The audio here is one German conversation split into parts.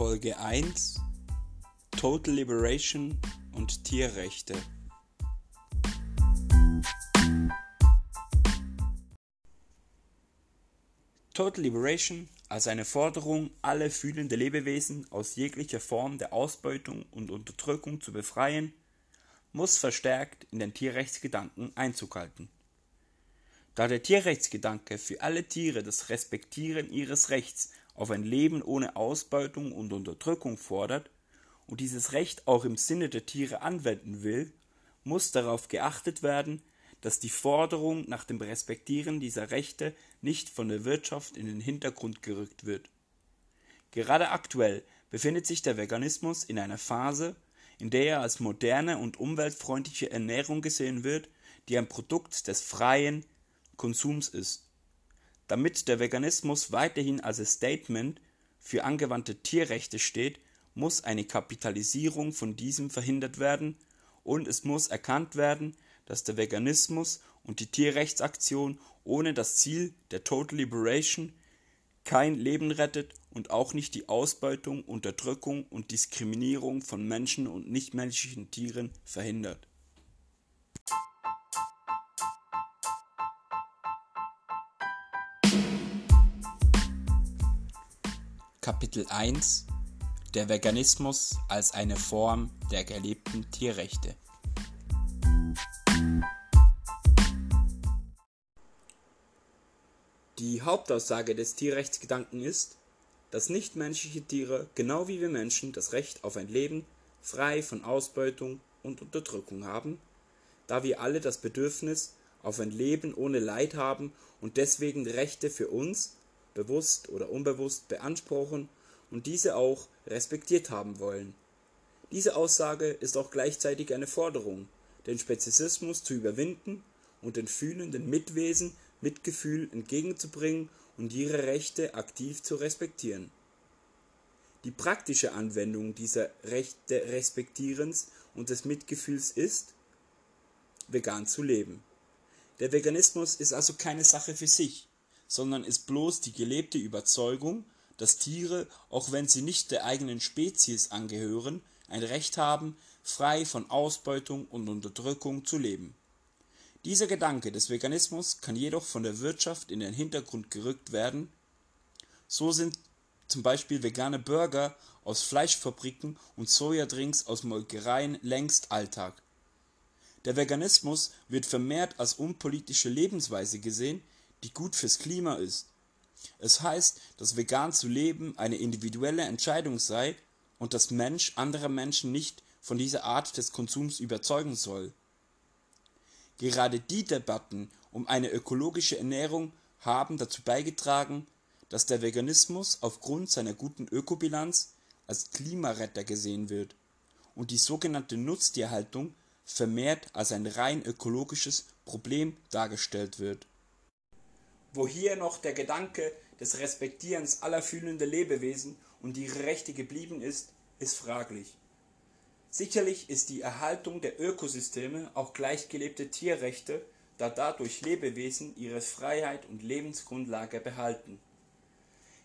Folge 1 Total Liberation und Tierrechte. Total Liberation als eine Forderung, alle fühlende Lebewesen aus jeglicher Form der Ausbeutung und Unterdrückung zu befreien, muss verstärkt in den Tierrechtsgedanken Einzug halten. Da der Tierrechtsgedanke für alle Tiere das Respektieren ihres Rechts auf ein Leben ohne Ausbeutung und Unterdrückung fordert und dieses Recht auch im Sinne der Tiere anwenden will, muss darauf geachtet werden, dass die Forderung nach dem Respektieren dieser Rechte nicht von der Wirtschaft in den Hintergrund gerückt wird. Gerade aktuell befindet sich der Veganismus in einer Phase, in der er als moderne und umweltfreundliche Ernährung gesehen wird, die ein Produkt des freien Konsums ist. Damit der Veganismus weiterhin als Statement für angewandte Tierrechte steht, muss eine Kapitalisierung von diesem verhindert werden und es muss erkannt werden, dass der Veganismus und die Tierrechtsaktion ohne das Ziel der Total Liberation kein Leben rettet und auch nicht die Ausbeutung, Unterdrückung und Diskriminierung von Menschen und nichtmenschlichen Tieren verhindert. Kapitel 1 Der Veganismus als eine Form der gelebten Tierrechte. Die Hauptaussage des Tierrechtsgedanken ist, dass nichtmenschliche Tiere genau wie wir Menschen das Recht auf ein Leben frei von Ausbeutung und Unterdrückung haben, da wir alle das Bedürfnis auf ein Leben ohne Leid haben und deswegen Rechte für uns, bewusst oder unbewusst, beanspruchen und diese auch respektiert haben wollen. Diese Aussage ist auch gleichzeitig eine Forderung, den Speziesismus zu überwinden und den fühlenden Mitwesen Mitgefühl entgegenzubringen und ihre Rechte aktiv zu respektieren. Die praktische Anwendung dieser Rechte Respektierens und des Mitgefühls ist, vegan zu leben. Der Veganismus ist also keine Sache für sich, sondern ist bloß die gelebte Überzeugung, dass Tiere, auch wenn sie nicht der eigenen Spezies angehören, ein Recht haben, frei von Ausbeutung und Unterdrückung zu leben. Dieser Gedanke des Veganismus kann jedoch von der Wirtschaft in den Hintergrund gerückt werden, so sind zum Beispiel vegane Burger aus Fleischfabriken und Sojadrinks aus Molkereien längst Alltag. Der Veganismus wird vermehrt als unpolitische Lebensweise gesehen, die gut fürs Klima ist. Es heißt, dass vegan zu leben eine individuelle Entscheidung sei und dass Mensch andere Menschen nicht von dieser Art des Konsums überzeugen soll Gerade die Debatten um eine ökologische Ernährung haben dazu beigetragen, dass der Veganismus aufgrund seiner guten Ökobilanz als Klimaretter gesehen wird und die sogenannte Nutztierhaltung vermehrt als ein rein ökologisches Problem dargestellt wird. Wo hier noch der Gedanke des Respektierens aller fühlenden Lebewesen und ihre Rechte geblieben ist, ist fraglich Sicherlich ist die Erhaltung der Ökosysteme auch gleichgelebte Tierrechte, da dadurch Lebewesen ihre Freiheit und Lebensgrundlage behalten.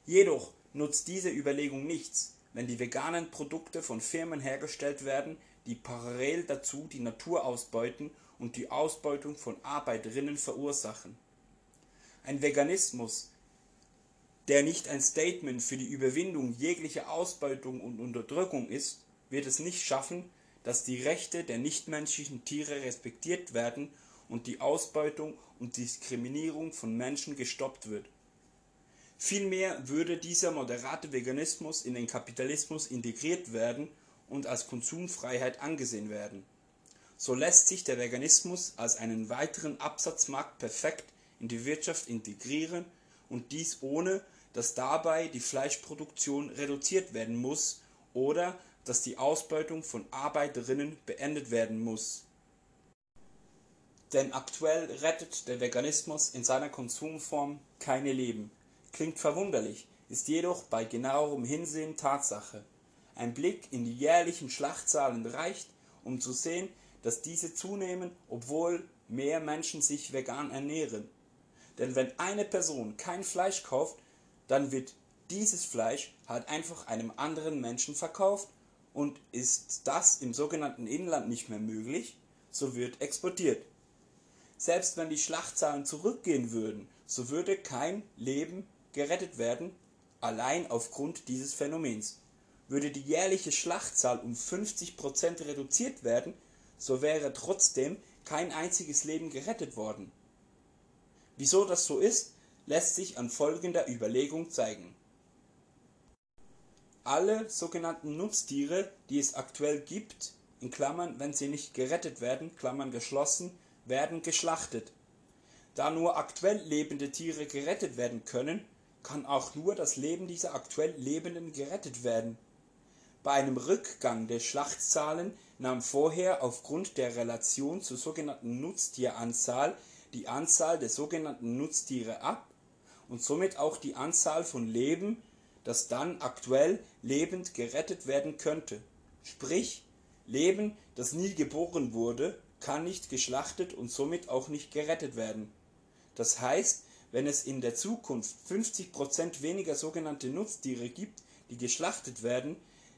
Jedoch nutzt diese Überlegung nichts, wenn die veganen Produkte von Firmen hergestellt werden, die parallel dazu die Natur ausbeuten und die Ausbeutung von Arbeiterinnen verursachen. Ein Veganismus, der nicht ein Statement für die Überwindung jeglicher Ausbeutung und Unterdrückung ist, wird es nicht schaffen, dass die Rechte der nichtmenschlichen Tiere respektiert werden und die Ausbeutung und Diskriminierung von Menschen gestoppt wird. Vielmehr würde dieser moderate Veganismus in den Kapitalismus integriert werden und als Konsumfreiheit angesehen werden. So lässt sich der Veganismus als einen weiteren Absatzmarkt perfekt in die Wirtschaft integrieren und dies ohne, dass dabei die Fleischproduktion reduziert werden muss oder dass die Ausbeutung von Arbeiterinnen beendet werden muss. Denn aktuell rettet der Veganismus in seiner Konsumform keine Leben. Klingt verwunderlich, ist jedoch bei genauerem Hinsehen Tatsache. Ein Blick in die jährlichen Schlachtzahlen reicht, um zu sehen, dass diese zunehmen, obwohl mehr Menschen sich vegan ernähren. Denn wenn eine Person kein Fleisch kauft, dann wird dieses Fleisch halt einfach einem anderen Menschen verkauft und ist das im sogenannten Inland nicht mehr möglich, so wird exportiert. Selbst wenn die Schlachtzahlen zurückgehen würden, so würde kein Leben gerettet werden, allein aufgrund dieses Phänomens. Würde die jährliche Schlachtzahl um 50% reduziert werden, so wäre trotzdem kein einziges Leben gerettet worden. Wieso das so ist, lässt sich an folgender Überlegung zeigen. Alle sogenannten Nutztiere, die es aktuell gibt, in Klammern, wenn sie nicht gerettet werden, werden geschlachtet. Da nur aktuell lebende Tiere gerettet werden können, kann auch nur das Leben dieser aktuell Lebenden gerettet werden. Bei einem Rückgang der Schlachtzahlen nahm vorher aufgrund der Relation zur sogenannten Nutztieranzahl die Anzahl der sogenannten Nutztiere ab und somit auch die Anzahl von Leben, das dann aktuell lebend gerettet werden könnte. Sprich, Leben, das nie geboren wurde, kann nicht geschlachtet und somit auch nicht gerettet werden. Das heißt, wenn es in der Zukunft 50% weniger sogenannte Nutztiere gibt, die geschlachtet werden,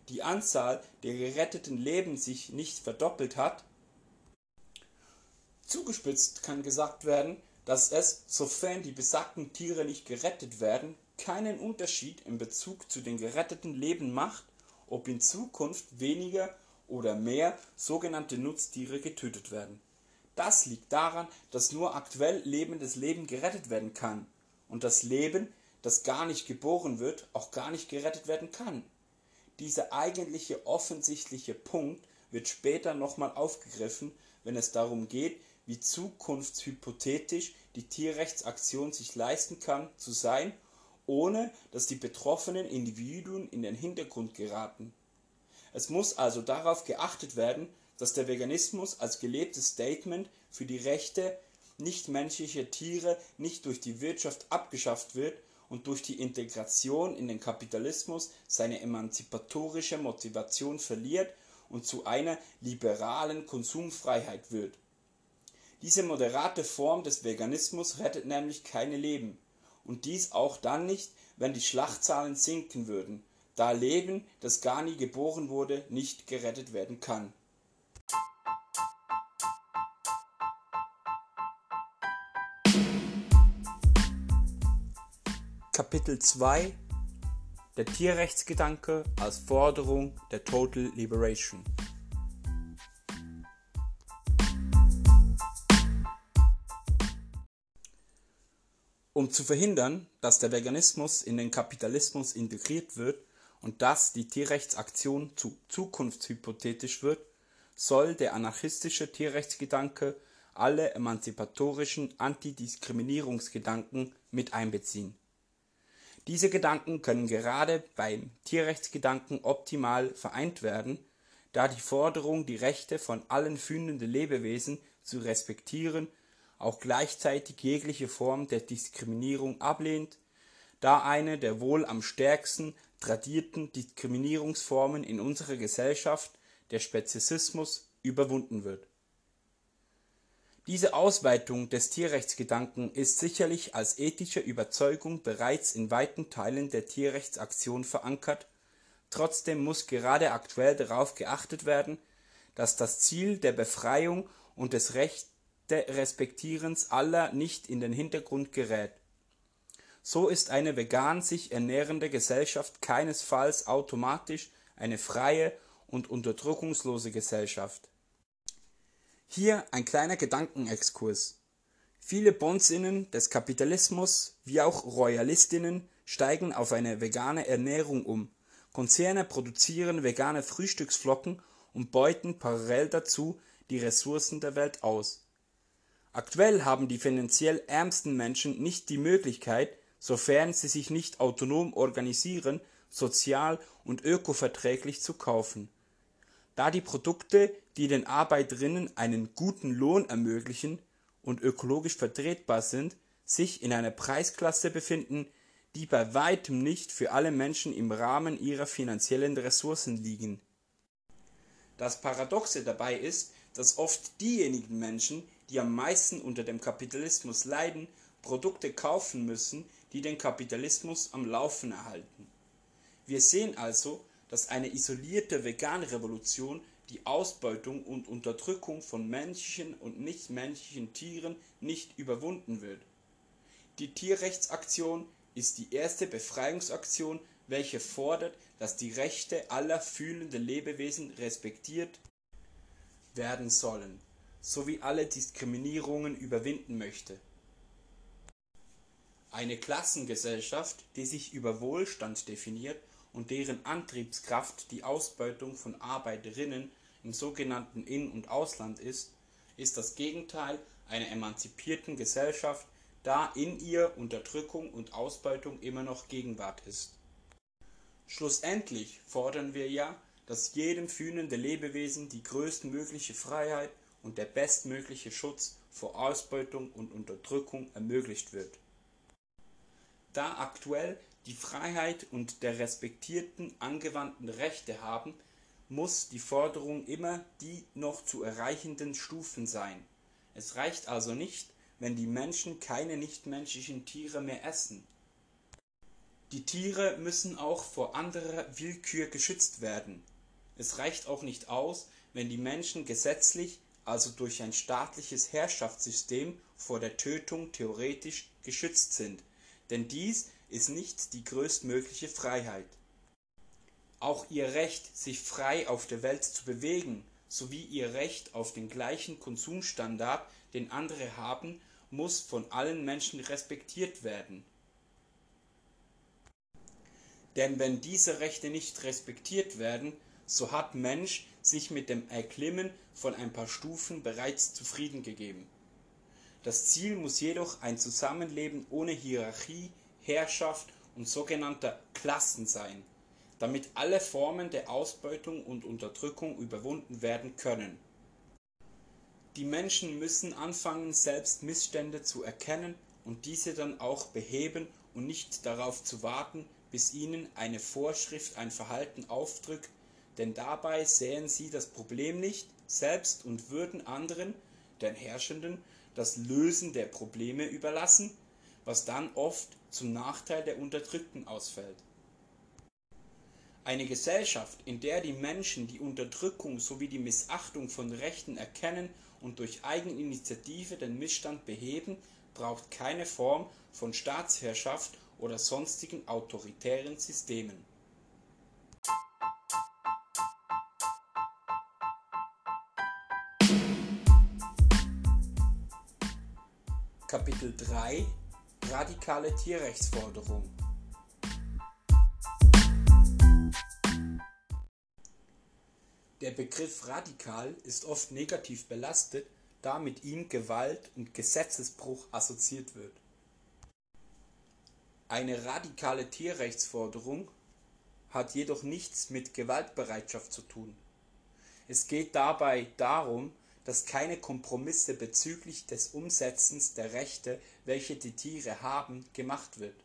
die Anzahl der geretteten Leben sich nicht verdoppelt hat, zugespitzt kann gesagt werden, dass es, sofern die besagten Tiere nicht gerettet werden, keinen Unterschied in Bezug zu den geretteten Leben macht, ob in Zukunft weniger oder mehr sogenannte Nutztiere getötet werden. Das liegt daran, dass nur aktuell lebendes Leben gerettet werden kann und das Leben, das gar nicht geboren wird, auch gar nicht gerettet werden kann. Dieser eigentliche offensichtliche Punkt wird später nochmal aufgegriffen, wenn es darum geht, wie zukunftshypothetisch die Tierrechtsaktion sich leisten kann zu sein, ohne dass die betroffenen Individuen in den Hintergrund geraten. Es muss also darauf geachtet werden, dass der Veganismus als gelebtes Statement für die Rechte nichtmenschlicher Tiere nicht durch die Wirtschaft abgeschafft wird und durch die Integration in den Kapitalismus seine emanzipatorische Motivation verliert und zu einer liberalen Konsumfreiheit wird diese moderate Form des Veganismus rettet nämlich keine Leben, und dies auch dann nicht, wenn die Schlachtzahlen sinken würden, da Leben, das gar nie geboren wurde, nicht gerettet werden kann. Kapitel 2 Der Tierrechtsgedanke als Forderung der Total Liberation Um zu verhindern, dass der Veganismus in den Kapitalismus integriert wird und dass die Tierrechtsaktion zu zukunftshypothetisch wird, soll der anarchistische Tierrechtsgedanke alle emanzipatorischen Antidiskriminierungsgedanken mit einbeziehen. Diese Gedanken können gerade beim Tierrechtsgedanken optimal vereint werden, da die Forderung, die Rechte von allen fühlenden Lebewesen zu respektieren auch gleichzeitig jegliche Form der Diskriminierung ablehnt, da eine der wohl am stärksten tradierten Diskriminierungsformen in unserer Gesellschaft, der Speziesismus, überwunden wird. Diese Ausweitung des Tierrechtsgedanken ist sicherlich als ethische Überzeugung bereits in weiten Teilen der Tierrechtsaktion verankert, trotzdem muss gerade aktuell darauf geachtet werden, dass das Ziel der Befreiung und des Rechts Respektierens aller nicht in den Hintergrund gerät. So ist eine vegan sich ernährende Gesellschaft keinesfalls automatisch eine freie und unterdrückungslose Gesellschaft. Hier ein kleiner Gedankenexkurs. Viele Bonsinnen des Kapitalismus wie auch Royalistinnen steigen auf eine vegane Ernährung um. Konzerne produzieren vegane Frühstücksflocken und beuten parallel dazu die Ressourcen der Welt aus. Aktuell haben die finanziell ärmsten Menschen nicht die Möglichkeit, sofern sie sich nicht autonom organisieren, sozial und ökoverträglich zu kaufen. Da die Produkte, die den Arbeiterinnen einen guten Lohn ermöglichen und ökologisch vertretbar sind, sich in einer Preisklasse befinden, die bei weitem nicht für alle Menschen im Rahmen ihrer finanziellen Ressourcen liegen. Das Paradoxe dabei ist, dass oft diejenigen Menschen, die am meisten unter dem Kapitalismus leiden, Produkte kaufen müssen, die den Kapitalismus am Laufen erhalten. Wir sehen also, dass eine isolierte Vegan-Revolution die Ausbeutung und Unterdrückung von menschlichen und nichtmenschlichen Tieren nicht überwunden wird. Die Tierrechtsaktion ist die erste Befreiungsaktion, welche fordert, dass die Rechte aller fühlenden Lebewesen respektiert werden sollen, sowie alle Diskriminierungen überwinden möchte. Eine Klassengesellschaft, die sich über Wohlstand definiert und deren Antriebskraft die Ausbeutung von Arbeiterinnen im sogenannten In- und Ausland ist, ist das Gegenteil einer emanzipierten Gesellschaft, da in ihr Unterdrückung und Ausbeutung immer noch Gegenwart ist. Schlussendlich fordern wir ja, dass jedem fühlenden Lebewesen die größtmögliche Freiheit und der bestmögliche Schutz vor Ausbeutung und Unterdrückung ermöglicht wird. Da aktuell die Freiheit und der respektierten angewandten Rechte haben, muss die Forderung immer die noch zu erreichenden Stufen sein. Es reicht also nicht, wenn die Menschen keine nichtmenschlichen Tiere mehr essen. Die Tiere müssen auch vor anderer Willkür geschützt werden. Es reicht auch nicht aus, wenn die Menschen gesetzlich, also durch ein staatliches Herrschaftssystem, vor der Tötung theoretisch geschützt sind, denn dies ist nicht die größtmögliche Freiheit. Auch ihr Recht, sich frei auf der Welt zu bewegen, sowie ihr Recht auf den gleichen Konsumstandard, den andere haben, muss von allen Menschen respektiert werden. Denn wenn diese Rechte nicht respektiert werden, so hat Mensch sich mit dem Erklimmen von ein paar Stufen bereits zufrieden gegeben. Das Ziel muss jedoch ein Zusammenleben ohne Hierarchie, Herrschaft und sogenannter Klassen sein, damit alle Formen der Ausbeutung und Unterdrückung überwunden werden können die Menschen müssen anfangen, selbst Missstände zu erkennen und diese dann auch beheben und nicht darauf zu warten, bis ihnen eine Vorschrift ein Verhalten aufdrückt, denn dabei sähen sie das Problem nicht selbst und würden anderen, den Herrschenden, das Lösen der Probleme überlassen, was dann oft zum Nachteil der Unterdrückten ausfällt. Eine Gesellschaft, in der die Menschen die Unterdrückung sowie die Missachtung von Rechten erkennen und durch Eigeninitiative den Missstand beheben, braucht keine Form von Staatsherrschaft oder sonstigen autoritären Systemen. Kapitel 3 Radikale Tierrechtsforderung Der Begriff radikal ist oft negativ belastet, da mit ihm Gewalt und Gesetzesbruch assoziiert wird. Eine radikale Tierrechtsforderung hat jedoch nichts mit Gewaltbereitschaft zu tun. Es geht dabei darum, dass keine Kompromisse bezüglich des Umsetzens der Rechte, welche die Tiere haben, gemacht wird.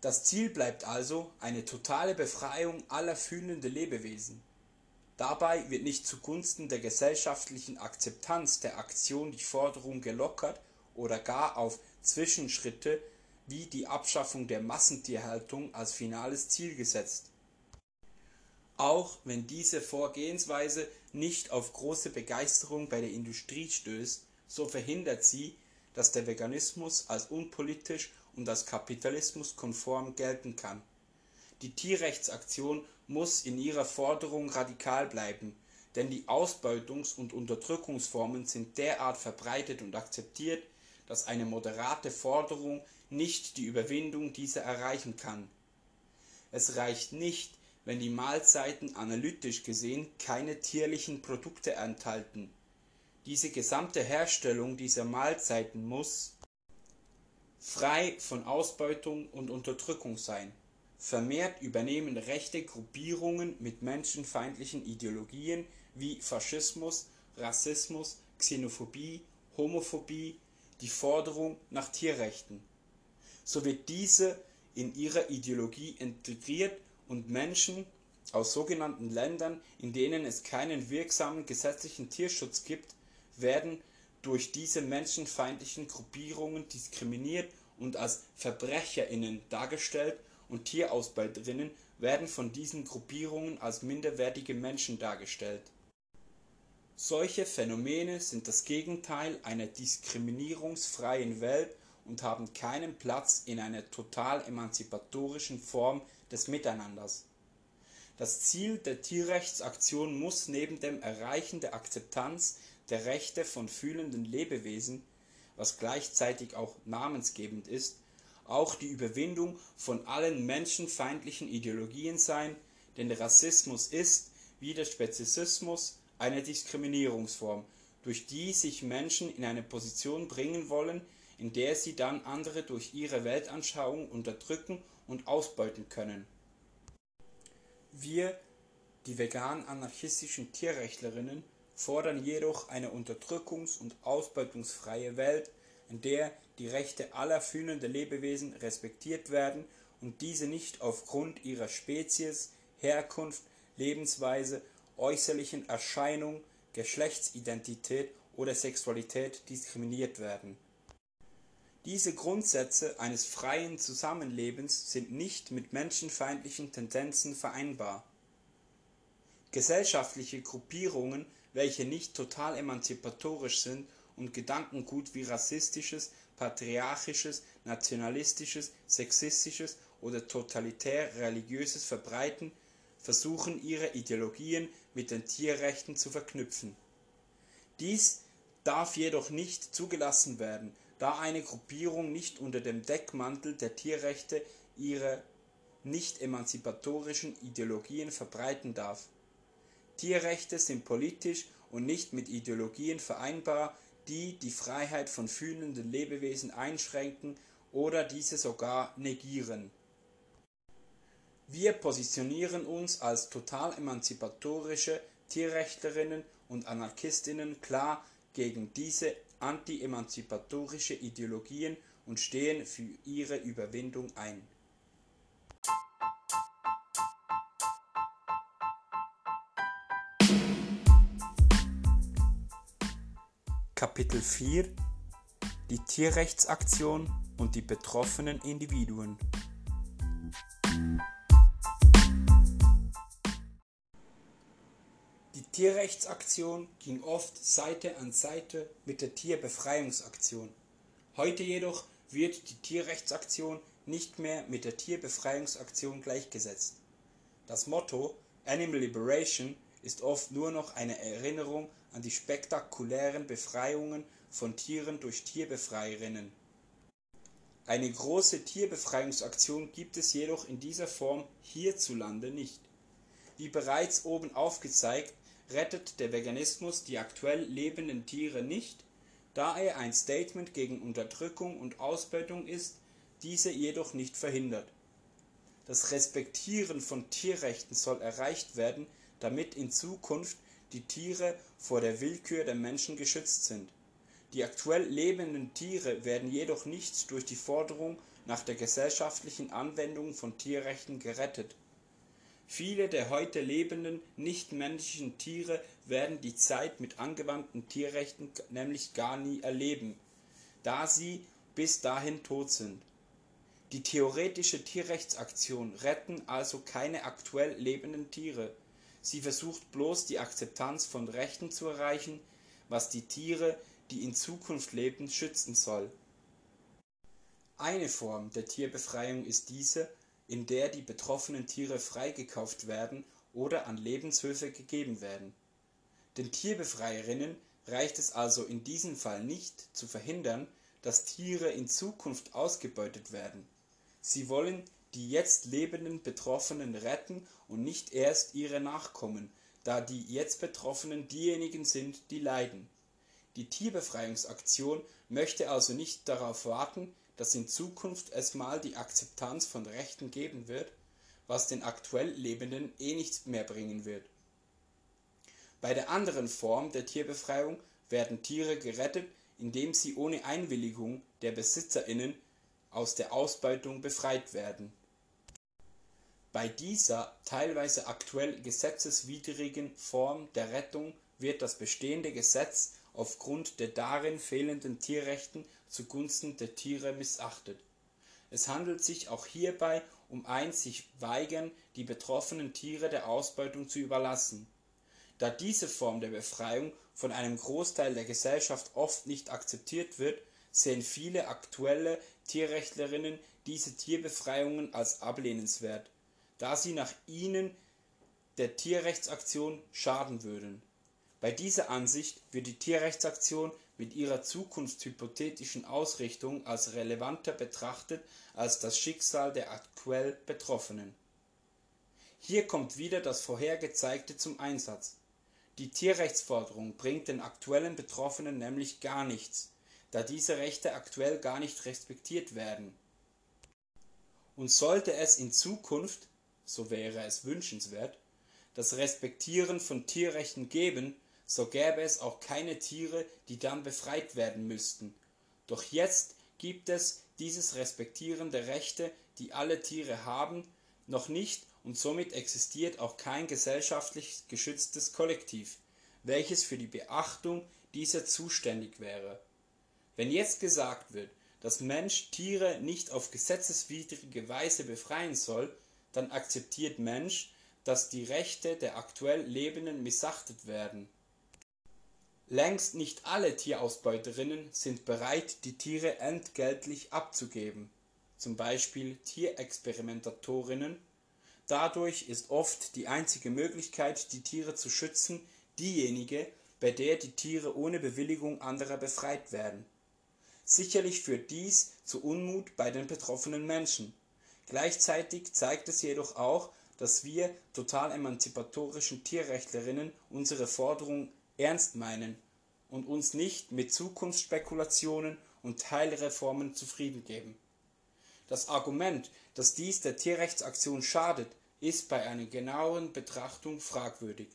Das Ziel bleibt also eine totale Befreiung aller fühlenden Lebewesen. Dabei wird nicht zugunsten der gesellschaftlichen Akzeptanz der Aktion die Forderung gelockert oder gar auf Zwischenschritte wie die Abschaffung der Massentierhaltung als finales Ziel gesetzt. Auch wenn diese Vorgehensweise nicht auf große Begeisterung bei der Industrie stößt, so verhindert sie, dass der Veganismus als unpolitisch und als kapitalismuskonform gelten kann. Die Tierrechtsaktion muss in ihrer Forderung radikal bleiben, denn die Ausbeutungs- und Unterdrückungsformen sind derart verbreitet und akzeptiert, dass eine moderate Forderung nicht die Überwindung dieser erreichen kann. Es reicht nicht, wenn die Mahlzeiten analytisch gesehen keine tierlichen Produkte enthalten. Diese gesamte Herstellung dieser Mahlzeiten muss frei von Ausbeutung und Unterdrückung sein Vermehrt übernehmen rechte Gruppierungen mit menschenfeindlichen Ideologien wie Faschismus, Rassismus, Xenophobie, Homophobie die Forderung nach Tierrechten. So wird diese in ihre Ideologie integriert und Menschen aus sogenannten Ländern, in denen es keinen wirksamen gesetzlichen Tierschutz gibt, werden durch diese menschenfeindlichen Gruppierungen diskriminiert und als VerbrecherInnen dargestellt und TierausbeuterInnen werden von diesen Gruppierungen als minderwertige Menschen dargestellt. Solche Phänomene sind das Gegenteil einer diskriminierungsfreien Welt und haben keinen Platz in einer total emanzipatorischen Form des Miteinanders. Das Ziel der Tierrechtsaktion muss neben dem Erreichen der Akzeptanz der Rechte von fühlenden Lebewesen, was gleichzeitig auch namensgebend ist, auch die Überwindung von allen menschenfeindlichen Ideologien sein, denn Rassismus ist, wie der Speziesismus, eine Diskriminierungsform, durch die sich Menschen in eine Position bringen wollen, in der sie dann andere durch ihre Weltanschauung unterdrücken und ausbeuten können. Wir, die vegan-anarchistischen Tierrechtlerinnen, fordern jedoch eine unterdrückungs- und ausbeutungsfreie Welt, in der die Rechte aller fühlenden Lebewesen respektiert werden und diese nicht aufgrund ihrer Spezies, Herkunft, Lebensweise, äußerlichen Erscheinung, Geschlechtsidentität oder Sexualität diskriminiert werden. Diese Grundsätze eines freien Zusammenlebens sind nicht mit menschenfeindlichen Tendenzen vereinbar. Gesellschaftliche Gruppierungen, welche nicht total emanzipatorisch sind und Gedankengut wie rassistisches, patriarchisches, nationalistisches, sexistisches oder totalitär-religiöses verbreiten, versuchen ihre Ideologien mit den Tierrechten zu verknüpfen. Dies darf jedoch nicht zugelassen werden, da eine Gruppierung nicht unter dem Deckmantel der Tierrechte ihre nicht emanzipatorischen Ideologien verbreiten darf. Tierrechte sind politisch und nicht mit Ideologien vereinbar, die die Freiheit von fühlenden Lebewesen einschränken oder diese sogar negieren. Wir positionieren uns als total emanzipatorische Tierrechtlerinnen und Anarchistinnen klar gegen diese anti-emanzipatorische Ideologien und stehen für ihre Überwindung ein. Kapitel 4 Die Tierrechtsaktion und die betroffenen Individuen Tierrechtsaktion ging oft Seite an Seite mit der Tierbefreiungsaktion. Heute jedoch wird die Tierrechtsaktion nicht mehr mit der Tierbefreiungsaktion gleichgesetzt. Das Motto Animal Liberation ist oft nur noch eine Erinnerung an die spektakulären Befreiungen von Tieren durch Tierbefreierinnen. Eine große Tierbefreiungsaktion gibt es jedoch in dieser Form hierzulande nicht. Wie bereits oben aufgezeigt, rettet der Veganismus die aktuell lebenden Tiere nicht, da er ein Statement gegen Unterdrückung und Ausbeutung ist, diese jedoch nicht verhindert. Das Respektieren von Tierrechten soll erreicht werden, damit in Zukunft die Tiere vor der Willkür der Menschen geschützt sind. Die aktuell lebenden Tiere werden jedoch nicht durch die Forderung nach der gesellschaftlichen Anwendung von Tierrechten gerettet. Viele der heute lebenden nichtmenschlichen Tiere werden die Zeit mit angewandten Tierrechten nämlich gar nie erleben, da sie bis dahin tot sind. Die theoretische Tierrechtsaktion retten also keine aktuell lebenden Tiere, Sie versucht bloß die Akzeptanz von Rechten zu erreichen, was die Tiere, die in Zukunft leben, schützen soll. Eine Form der Tierbefreiung ist diese, in der die betroffenen Tiere freigekauft werden oder an Lebenshöfe gegeben werden. Den Tierbefreierinnen reicht es also in diesem Fall nicht, zu verhindern, dass Tiere in Zukunft ausgebeutet werden. Sie wollen die jetzt lebenden Betroffenen retten und nicht erst ihre Nachkommen, da die jetzt Betroffenen diejenigen sind, die leiden. Die Tierbefreiungsaktion möchte also nicht darauf warten, dass in Zukunft es mal die Akzeptanz von Rechten geben wird, was den aktuell Lebenden eh nichts mehr bringen wird. Bei der anderen Form der Tierbefreiung werden Tiere gerettet, indem sie ohne Einwilligung der BesitzerInnen aus der Ausbeutung befreit werden bei dieser teilweise aktuell gesetzeswidrigen Form der Rettung wird das bestehende Gesetz aufgrund der darin fehlenden Tierrechten zugunsten der Tiere missachtet Es handelt sich auch hierbei um ein sich weigern, die betroffenen Tiere der Ausbeutung zu überlassen. Da diese Form der Befreiung von einem Großteil der Gesellschaft oft nicht akzeptiert wird, sehen viele aktuelle Tierrechtlerinnen diese Tierbefreiungen als ablehnenswert, da sie nach ihnen der Tierrechtsaktion schaden würden. Bei dieser Ansicht wird die Tierrechtsaktion mit ihrer zukunftshypothetischen Ausrichtung als relevanter betrachtet als das Schicksal der aktuell Betroffenen. Hier kommt wieder das vorher Gezeigte zum Einsatz. Die Tierrechtsforderung bringt den aktuellen Betroffenen nämlich gar nichts, da diese Rechte aktuell gar nicht respektiert werden. Und sollte es in Zukunft, so wäre es wünschenswert, das Respektieren von Tierrechten geben, so gäbe es auch keine Tiere, die dann befreit werden müssten. Doch jetzt gibt es dieses Respektieren der Rechte, die alle Tiere haben, noch nicht und somit existiert auch kein gesellschaftlich geschütztes Kollektiv, welches für die Beachtung dieser zuständig wäre. Wenn jetzt gesagt wird, dass Mensch Tiere nicht auf gesetzeswidrige Weise befreien soll, dann akzeptiert Mensch, dass die Rechte der aktuell Lebenden missachtet werden Längst nicht alle Tierausbeuterinnen sind bereit, die Tiere entgeltlich abzugeben, zum Beispiel Tierexperimentatorinnen. Dadurch ist oft die einzige Möglichkeit, die Tiere zu schützen, diejenige, bei der die Tiere ohne Bewilligung anderer befreit werden. Sicherlich führt dies zu Unmut bei den betroffenen Menschen. Gleichzeitig zeigt es jedoch auch, dass wir total emanzipatorischen Tierrechtlerinnen unsere Forderung ernst meinen und uns nicht mit Zukunftsspekulationen und Teilreformen zufrieden geben. Das Argument, dass dies der Tierrechtsaktion schadet, ist bei einer genaueren Betrachtung fragwürdig.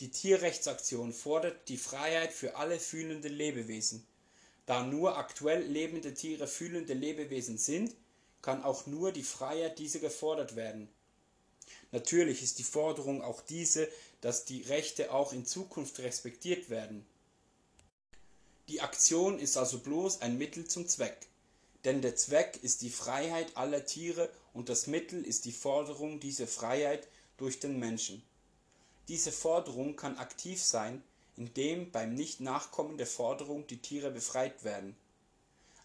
Die Tierrechtsaktion fordert die Freiheit für alle fühlende Lebewesen. Da nur aktuell lebende Tiere fühlende Lebewesen sind, kann auch nur die Freiheit dieser gefordert werden. Natürlich ist die Forderung auch diese, dass die Rechte auch in Zukunft respektiert werden. Die Aktion ist also bloß ein Mittel zum Zweck. Denn der Zweck ist die Freiheit aller Tiere und das Mittel ist die Forderung dieser Freiheit durch den Menschen. Diese Forderung kann aktiv sein, indem beim Nicht-Nachkommen der Forderung die Tiere befreit werden.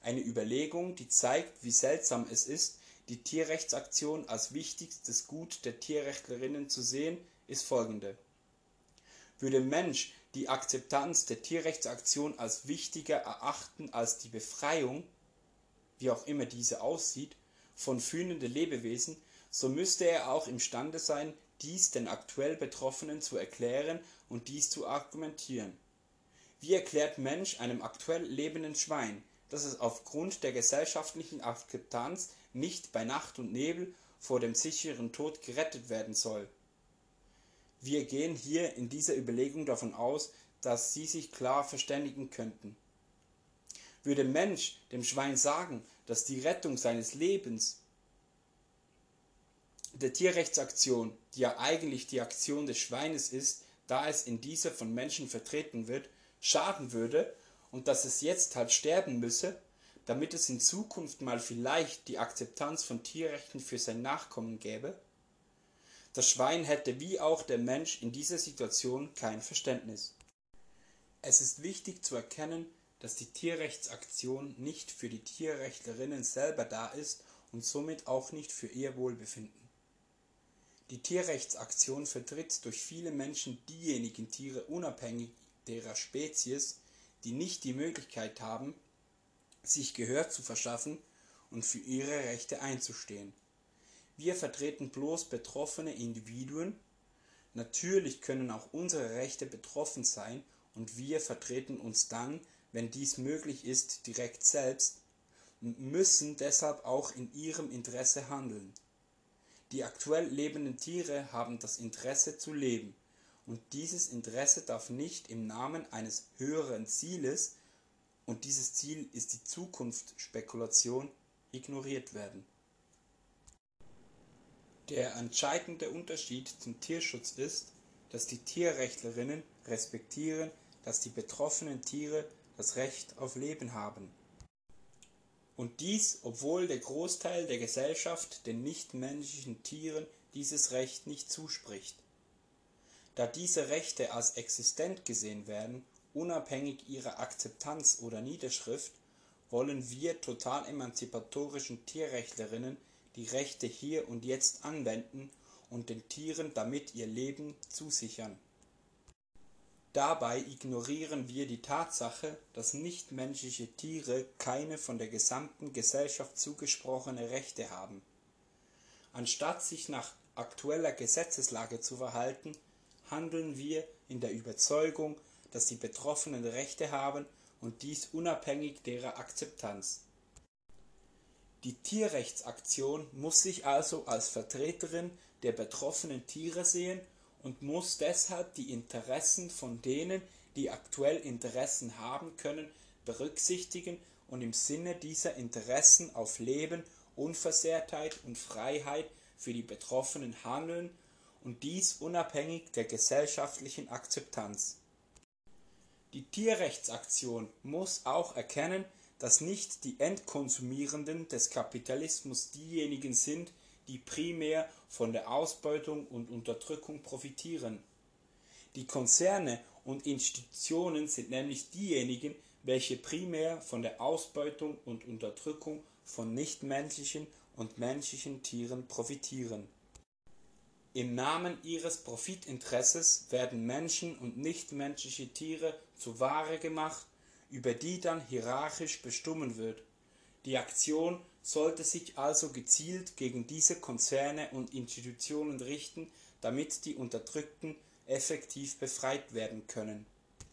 Eine Überlegung, die zeigt, wie seltsam es ist, die Tierrechtsaktion als wichtigstes Gut der Tierrechtlerinnen zu sehen, ist folgende. Würde Mensch die Akzeptanz der Tierrechtsaktion als wichtiger erachten als die Befreiung, wie auch immer diese aussieht, von fühlenden Lebewesen, so müsste er auch imstande sein, dies den aktuell Betroffenen zu erklären und dies zu argumentieren. Wie erklärt Mensch einem aktuell lebenden Schwein, dass es aufgrund der gesellschaftlichen Akzeptanz nicht bei Nacht und Nebel vor dem sicheren Tod gerettet werden soll? Wir gehen hier in dieser Überlegung davon aus, dass sie sich klar verständigen könnten. Würde Mensch dem Schwein sagen, dass die Rettung seines Lebens der Tierrechtsaktion, die ja eigentlich die Aktion des Schweines ist, da es in dieser von Menschen vertreten wird, schaden würde und dass es jetzt halt sterben müsse, damit es in Zukunft mal vielleicht die Akzeptanz von Tierrechten für sein Nachkommen gäbe? Das Schwein hätte wie auch der Mensch in dieser Situation kein Verständnis. Es ist wichtig zu erkennen, dass die Tierrechtsaktion nicht für die Tierrechtlerinnen selber da ist und somit auch nicht für ihr Wohlbefinden. Die Tierrechtsaktion vertritt durch viele Menschen diejenigen Tiere unabhängig derer Spezies, die nicht die Möglichkeit haben, sich Gehör zu verschaffen und für ihre Rechte einzustehen. Wir vertreten bloß betroffene Individuen. Natürlich können auch unsere Rechte betroffen sein und wir vertreten uns dann, wenn dies möglich ist, direkt selbst und müssen deshalb auch in ihrem Interesse handeln. Die aktuell lebenden Tiere haben das Interesse zu leben und dieses Interesse darf nicht im Namen eines höheren Zieles und dieses Ziel ist die Zukunftsspekulation ignoriert werden. Der entscheidende Unterschied zum Tierschutz ist, dass die Tierrechtlerinnen respektieren, dass die betroffenen Tiere das Recht auf Leben haben. Und dies, obwohl der Großteil der Gesellschaft den nichtmenschlichen Tieren dieses Recht nicht zuspricht. Da diese Rechte als existent gesehen werden, unabhängig ihrer Akzeptanz oder Niederschrift, wollen wir total emanzipatorischen Tierrechtlerinnen die Rechte hier und jetzt anwenden und den Tieren damit ihr Leben zusichern. Dabei ignorieren wir die Tatsache, dass nichtmenschliche Tiere keine von der gesamten Gesellschaft zugesprochene Rechte haben. Anstatt sich nach aktueller Gesetzeslage zu verhalten, handeln wir in der Überzeugung, dass die Betroffenen Rechte haben und dies unabhängig derer Akzeptanz. Die Tierrechtsaktion muss sich also als Vertreterin der betroffenen Tiere sehen und muss deshalb die Interessen von denen, die aktuell Interessen haben können, berücksichtigen und im Sinne dieser Interessen auf Leben, Unversehrtheit und Freiheit für die Betroffenen handeln und dies unabhängig der gesellschaftlichen Akzeptanz. Die Tierrechtsaktion muss auch erkennen, dass nicht die Endkonsumierenden des Kapitalismus diejenigen sind, die primär von der Ausbeutung und Unterdrückung profitieren. Die Konzerne und Institutionen sind nämlich diejenigen, welche primär von der Ausbeutung und Unterdrückung von nichtmenschlichen und menschlichen Tieren profitieren im Namen ihres Profitinteresses werden Menschen und nichtmenschliche Tiere zu Ware gemacht, über die dann hierarchisch bestimmt wird. Die Aktion sollte sich also gezielt gegen diese Konzerne und Institutionen richten, damit die Unterdrückten effektiv befreit werden können